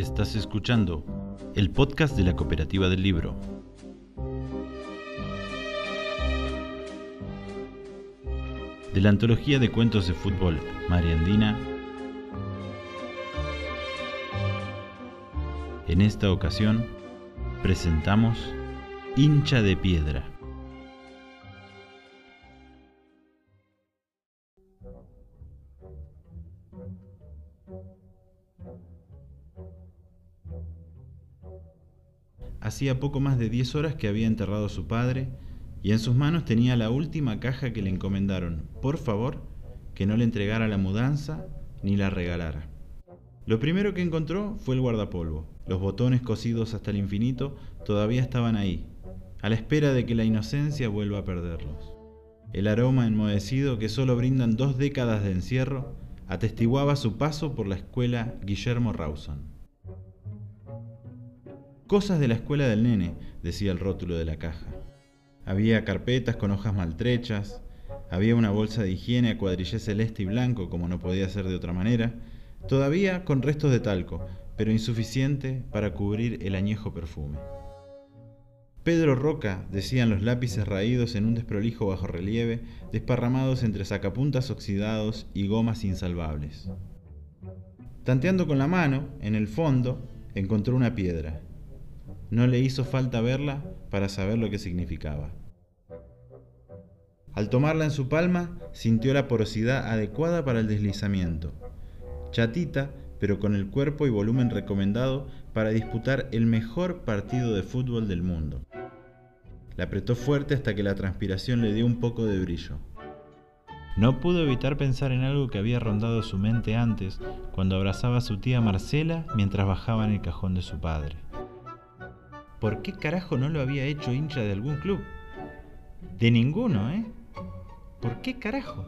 Estás escuchando el podcast de la Cooperativa del Libro. De la antología de cuentos de fútbol Mariandina, en esta ocasión presentamos Hincha de Piedra. Hacía poco más de 10 horas que había enterrado a su padre y en sus manos tenía la última caja que le encomendaron, por favor, que no le entregara la mudanza ni la regalara. Lo primero que encontró fue el guardapolvo. Los botones cosidos hasta el infinito todavía estaban ahí, a la espera de que la inocencia vuelva a perderlos. El aroma enmohecido que solo brindan dos décadas de encierro atestiguaba su paso por la escuela Guillermo Rawson. Cosas de la escuela del nene, decía el rótulo de la caja. Había carpetas con hojas maltrechas, había una bolsa de higiene a cuadrillé celeste y blanco, como no podía ser de otra manera, todavía con restos de talco, pero insuficiente para cubrir el añejo perfume. Pedro Roca, decían los lápices raídos en un desprolijo bajo relieve, desparramados entre sacapuntas oxidados y gomas insalvables. Tanteando con la mano, en el fondo, encontró una piedra. No le hizo falta verla para saber lo que significaba. Al tomarla en su palma, sintió la porosidad adecuada para el deslizamiento. Chatita, pero con el cuerpo y volumen recomendado para disputar el mejor partido de fútbol del mundo. La apretó fuerte hasta que la transpiración le dio un poco de brillo. No pudo evitar pensar en algo que había rondado su mente antes, cuando abrazaba a su tía Marcela mientras bajaba en el cajón de su padre. ¿Por qué carajo no lo había hecho hincha de algún club? De ninguno, ¿eh? ¿Por qué carajo?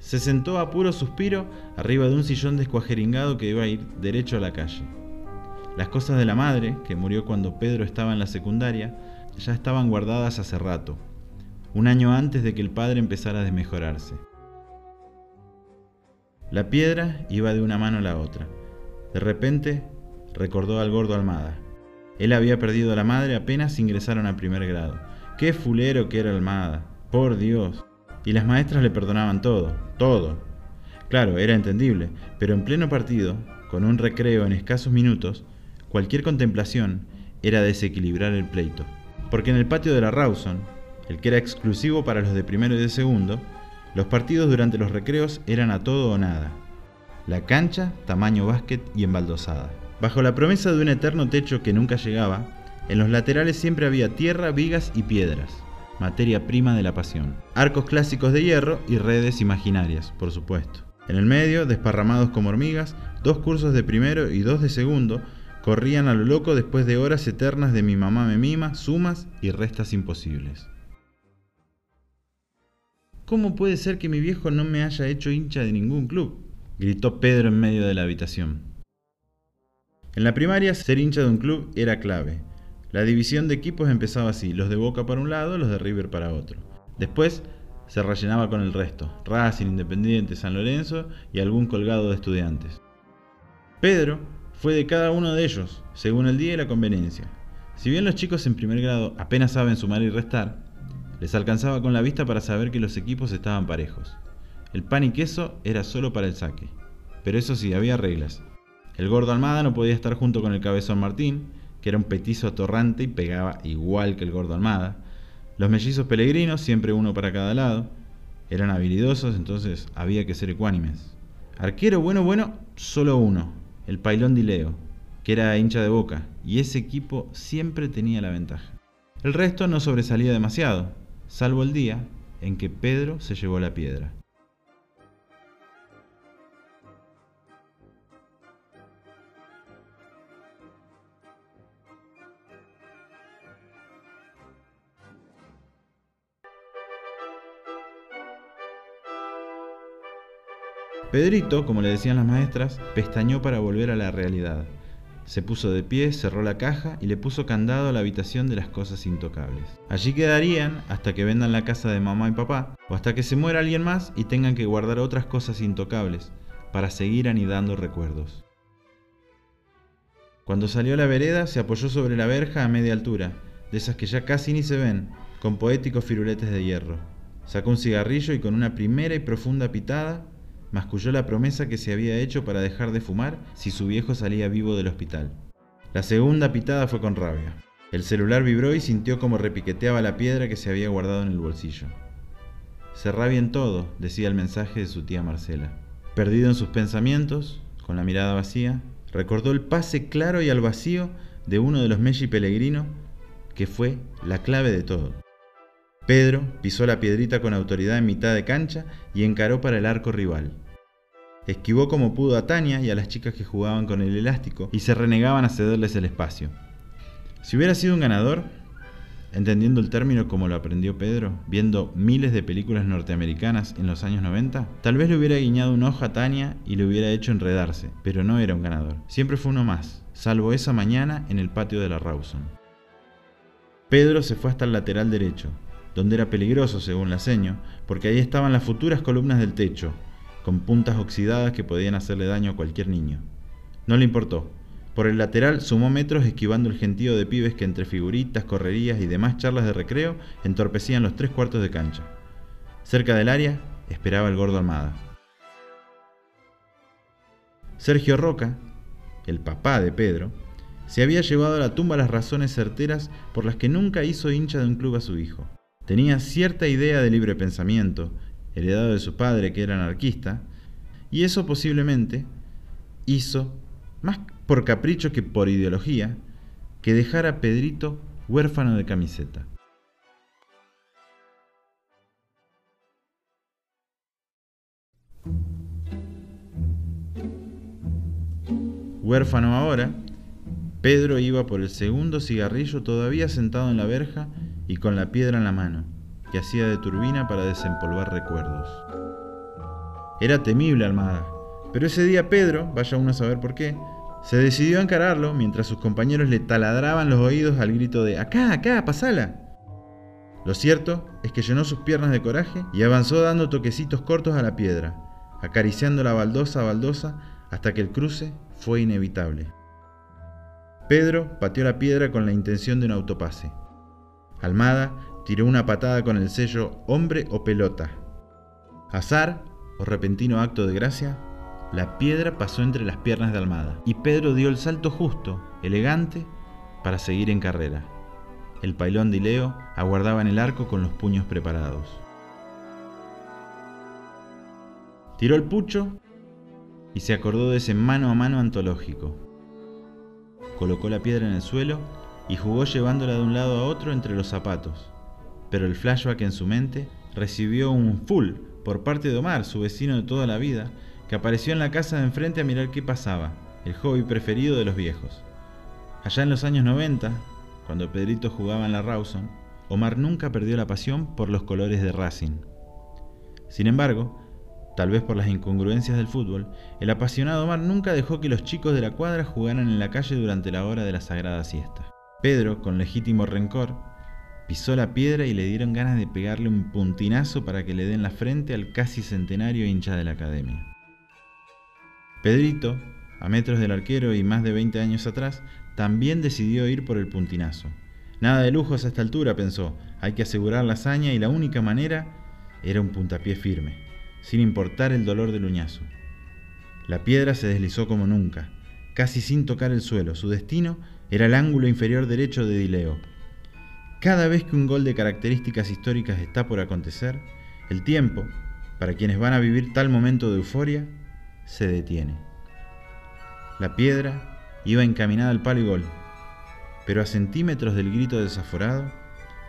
Se sentó a puro suspiro arriba de un sillón descuajeringado que iba a ir derecho a la calle. Las cosas de la madre, que murió cuando Pedro estaba en la secundaria, ya estaban guardadas hace rato, un año antes de que el padre empezara a desmejorarse. La piedra iba de una mano a la otra. De repente recordó al gordo Almada. Él había perdido a la madre apenas ingresaron a primer grado. Qué fulero que era Almada. Por Dios. Y las maestras le perdonaban todo, todo. Claro, era entendible, pero en pleno partido, con un recreo en escasos minutos, cualquier contemplación era desequilibrar el pleito. Porque en el patio de la Rawson, el que era exclusivo para los de primero y de segundo, los partidos durante los recreos eran a todo o nada. La cancha, tamaño básquet y embaldosada. Bajo la promesa de un eterno techo que nunca llegaba, en los laterales siempre había tierra, vigas y piedras, materia prima de la pasión. Arcos clásicos de hierro y redes imaginarias, por supuesto. En el medio, desparramados como hormigas, dos cursos de primero y dos de segundo corrían a lo loco después de horas eternas de mi mamá me mima, sumas y restas imposibles. ¿Cómo puede ser que mi viejo no me haya hecho hincha de ningún club? gritó Pedro en medio de la habitación. En la primaria, ser hincha de un club era clave. La división de equipos empezaba así, los de Boca para un lado, los de River para otro. Después se rellenaba con el resto, Racing, Independiente, San Lorenzo y algún colgado de estudiantes. Pedro fue de cada uno de ellos, según el día y la conveniencia. Si bien los chicos en primer grado apenas saben sumar y restar, les alcanzaba con la vista para saber que los equipos estaban parejos. El pan y queso era solo para el saque. Pero eso sí, había reglas. El gordo Almada no podía estar junto con el cabezón Martín, que era un petizo atorrante y pegaba igual que el gordo Almada. Los mellizos peregrinos, siempre uno para cada lado, eran habilidosos, entonces había que ser ecuánimes. Arquero bueno, bueno, solo uno, el Pailón Dileo, que era hincha de boca, y ese equipo siempre tenía la ventaja. El resto no sobresalía demasiado, salvo el día en que Pedro se llevó la piedra. Pedrito, como le decían las maestras, pestañó para volver a la realidad. Se puso de pie, cerró la caja y le puso candado a la habitación de las cosas intocables. Allí quedarían hasta que vendan la casa de mamá y papá, o hasta que se muera alguien más y tengan que guardar otras cosas intocables, para seguir anidando recuerdos. Cuando salió a la vereda se apoyó sobre la verja a media altura, de esas que ya casi ni se ven, con poéticos firuletes de hierro. Sacó un cigarrillo y con una primera y profunda pitada masculló la promesa que se había hecho para dejar de fumar si su viejo salía vivo del hospital. La segunda pitada fue con rabia. El celular vibró y sintió como repiqueteaba la piedra que se había guardado en el bolsillo. Cerrá bien todo, decía el mensaje de su tía Marcela. Perdido en sus pensamientos, con la mirada vacía, recordó el pase claro y al vacío de uno de los Messi Pellegrino, que fue la clave de todo. Pedro pisó la piedrita con autoridad en mitad de cancha y encaró para el arco rival. Esquivó como pudo a Tania y a las chicas que jugaban con el elástico y se renegaban a cederles el espacio. Si hubiera sido un ganador, entendiendo el término como lo aprendió Pedro, viendo miles de películas norteamericanas en los años 90, tal vez le hubiera guiñado un ojo a Tania y le hubiera hecho enredarse, pero no era un ganador. Siempre fue uno más, salvo esa mañana en el patio de la Rawson. Pedro se fue hasta el lateral derecho, donde era peligroso según la seño, porque ahí estaban las futuras columnas del techo, con puntas oxidadas que podían hacerle daño a cualquier niño. No le importó. Por el lateral sumó metros esquivando el gentío de pibes que entre figuritas, correrías y demás charlas de recreo entorpecían los tres cuartos de cancha. Cerca del área esperaba el gordo Armada. Sergio Roca, el papá de Pedro, se había llevado a la tumba las razones certeras por las que nunca hizo hincha de un club a su hijo. Tenía cierta idea de libre pensamiento, heredado de su padre que era anarquista, y eso posiblemente hizo, más por capricho que por ideología, que dejara a Pedrito huérfano de camiseta. Huérfano ahora, Pedro iba por el segundo cigarrillo todavía sentado en la verja y con la piedra en la mano, que hacía de turbina para desempolvar recuerdos. Era temible Almada, pero ese día Pedro, vaya uno a saber por qué, se decidió a encararlo mientras sus compañeros le taladraban los oídos al grito de ¡Acá, acá, pasala! Lo cierto es que llenó sus piernas de coraje y avanzó dando toquecitos cortos a la piedra, acariciando la baldosa a baldosa hasta que el cruce fue inevitable. Pedro pateó la piedra con la intención de un autopase. Almada tiró una patada con el sello hombre o pelota. Azar, o repentino acto de gracia, la piedra pasó entre las piernas de Almada y Pedro dio el salto justo, elegante, para seguir en carrera. El pailón de Leo aguardaba en el arco con los puños preparados. Tiró el pucho y se acordó de ese mano a mano antológico. Colocó la piedra en el suelo y jugó llevándola de un lado a otro entre los zapatos. Pero el flashback en su mente recibió un full por parte de Omar, su vecino de toda la vida, que apareció en la casa de enfrente a mirar qué pasaba, el hobby preferido de los viejos. Allá en los años 90, cuando Pedrito jugaba en la Rawson, Omar nunca perdió la pasión por los colores de Racing. Sin embargo, tal vez por las incongruencias del fútbol, el apasionado Omar nunca dejó que los chicos de la cuadra jugaran en la calle durante la hora de la sagrada siesta. Pedro, con legítimo rencor, pisó la piedra y le dieron ganas de pegarle un puntinazo para que le den la frente al casi centenario hincha de la academia. Pedrito, a metros del arquero y más de 20 años atrás, también decidió ir por el puntinazo. Nada de lujos a esta altura, pensó, hay que asegurar la hazaña y la única manera era un puntapié firme, sin importar el dolor del uñazo. La piedra se deslizó como nunca, casi sin tocar el suelo. Su destino era el ángulo inferior derecho de Dileo. Cada vez que un gol de características históricas está por acontecer, el tiempo, para quienes van a vivir tal momento de euforia, se detiene. La piedra iba encaminada al palo y gol, pero a centímetros del grito desaforado,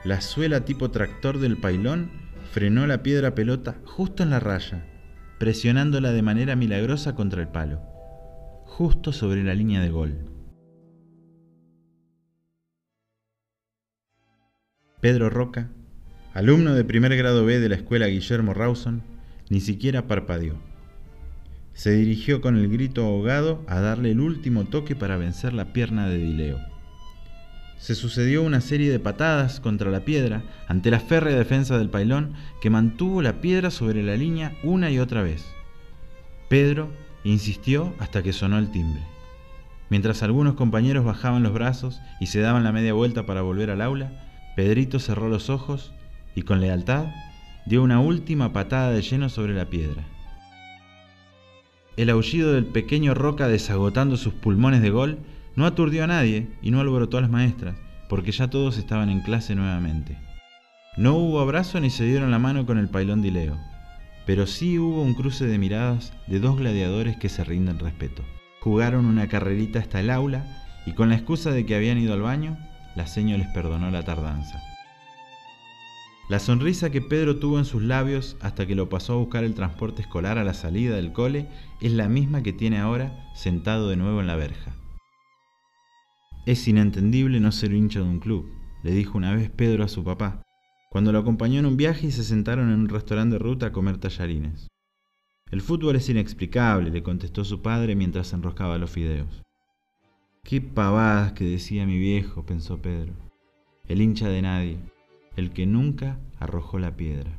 la suela tipo tractor del pailón frenó la piedra pelota justo en la raya, presionándola de manera milagrosa contra el palo, justo sobre la línea de gol. Pedro Roca, alumno de primer grado B de la escuela Guillermo Rawson, ni siquiera parpadeó. se dirigió con el grito ahogado a darle el último toque para vencer la pierna de Dileo. Se sucedió una serie de patadas contra la piedra ante la férrea defensa del pailón que mantuvo la piedra sobre la línea una y otra vez. Pedro insistió hasta que sonó el timbre. Mientras algunos compañeros bajaban los brazos y se daban la media vuelta para volver al aula, Pedrito cerró los ojos y con lealtad dio una última patada de lleno sobre la piedra. El aullido del pequeño Roca desagotando sus pulmones de gol no aturdió a nadie y no alborotó a las maestras, porque ya todos estaban en clase nuevamente. No hubo abrazo ni se dieron la mano con el pailón de Leo, pero sí hubo un cruce de miradas de dos gladiadores que se rinden respeto. Jugaron una carrerita hasta el aula y con la excusa de que habían ido al baño, la seño les perdonó la tardanza. La sonrisa que Pedro tuvo en sus labios hasta que lo pasó a buscar el transporte escolar a la salida del cole es la misma que tiene ahora sentado de nuevo en la verja. Es inentendible no ser hincha de un club, le dijo una vez Pedro a su papá, cuando lo acompañó en un viaje y se sentaron en un restaurante de ruta a comer tallarines. El fútbol es inexplicable, le contestó su padre mientras enroscaba los fideos. Qué pavadas que decía mi viejo, pensó Pedro. El hincha de nadie, el que nunca arrojó la piedra.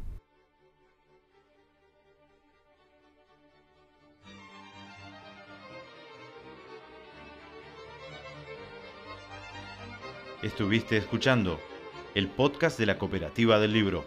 Estuviste escuchando el podcast de la Cooperativa del Libro